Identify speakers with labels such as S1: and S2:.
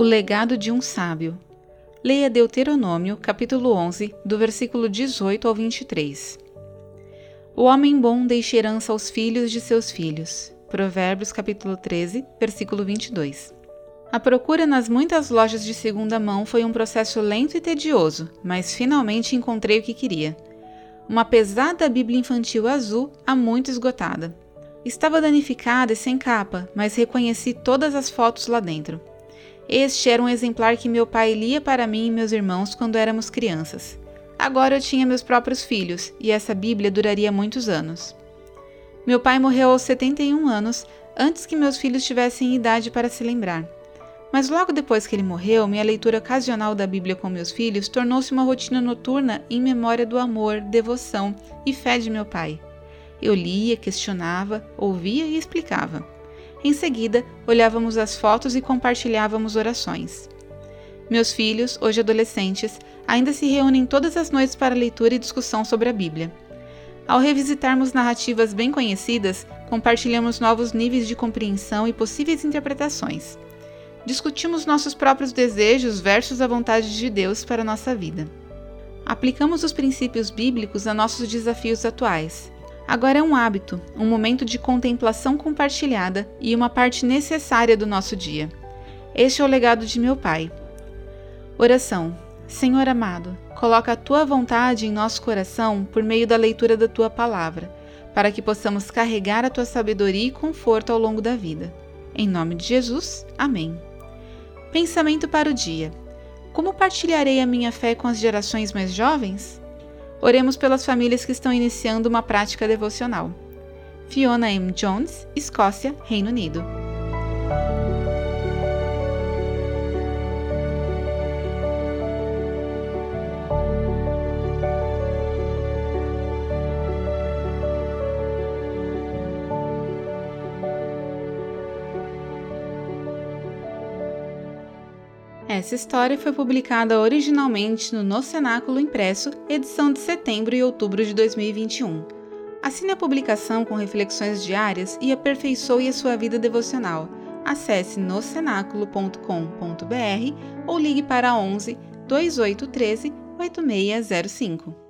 S1: O legado de um sábio. Leia Deuteronômio, capítulo 11, do versículo 18 ao 23. O homem bom deixa herança aos filhos de seus filhos. Provérbios, capítulo 13, versículo 22. A procura nas muitas lojas de segunda mão foi um processo lento e tedioso, mas finalmente encontrei o que queria. Uma pesada Bíblia infantil azul, há muito esgotada. Estava danificada e sem capa, mas reconheci todas as fotos lá dentro. Este era um exemplar que meu pai lia para mim e meus irmãos quando éramos crianças. Agora eu tinha meus próprios filhos e essa Bíblia duraria muitos anos. Meu pai morreu aos 71 anos, antes que meus filhos tivessem idade para se lembrar. Mas logo depois que ele morreu, minha leitura ocasional da Bíblia com meus filhos tornou-se uma rotina noturna em memória do amor, devoção e fé de meu pai. Eu lia, questionava, ouvia e explicava. Em seguida, olhávamos as fotos e compartilhávamos orações. Meus filhos, hoje adolescentes, ainda se reúnem todas as noites para leitura e discussão sobre a Bíblia. Ao revisitarmos narrativas bem conhecidas, compartilhamos novos níveis de compreensão e possíveis interpretações. Discutimos nossos próprios desejos versus a vontade de Deus para a nossa vida. Aplicamos os princípios bíblicos a nossos desafios atuais agora é um hábito, um momento de contemplação compartilhada e uma parte necessária do nosso dia. Este é o legado de meu Pai. Oração. Senhor amado, coloca a tua vontade em nosso coração por meio da leitura da tua palavra, para que possamos carregar a tua sabedoria e conforto ao longo da vida. Em nome de Jesus, amém. Pensamento para o dia: Como partilharei a minha fé com as gerações mais jovens? Oremos pelas famílias que estão iniciando uma prática devocional. Fiona M. Jones, Escócia, Reino Unido. Essa história foi publicada originalmente no No Cenáculo Impresso, edição de setembro e outubro de 2021. Assine a publicação com reflexões diárias e aperfeiçoe a sua vida devocional. Acesse nocenáculo.com.br ou ligue para 11 2813 8605.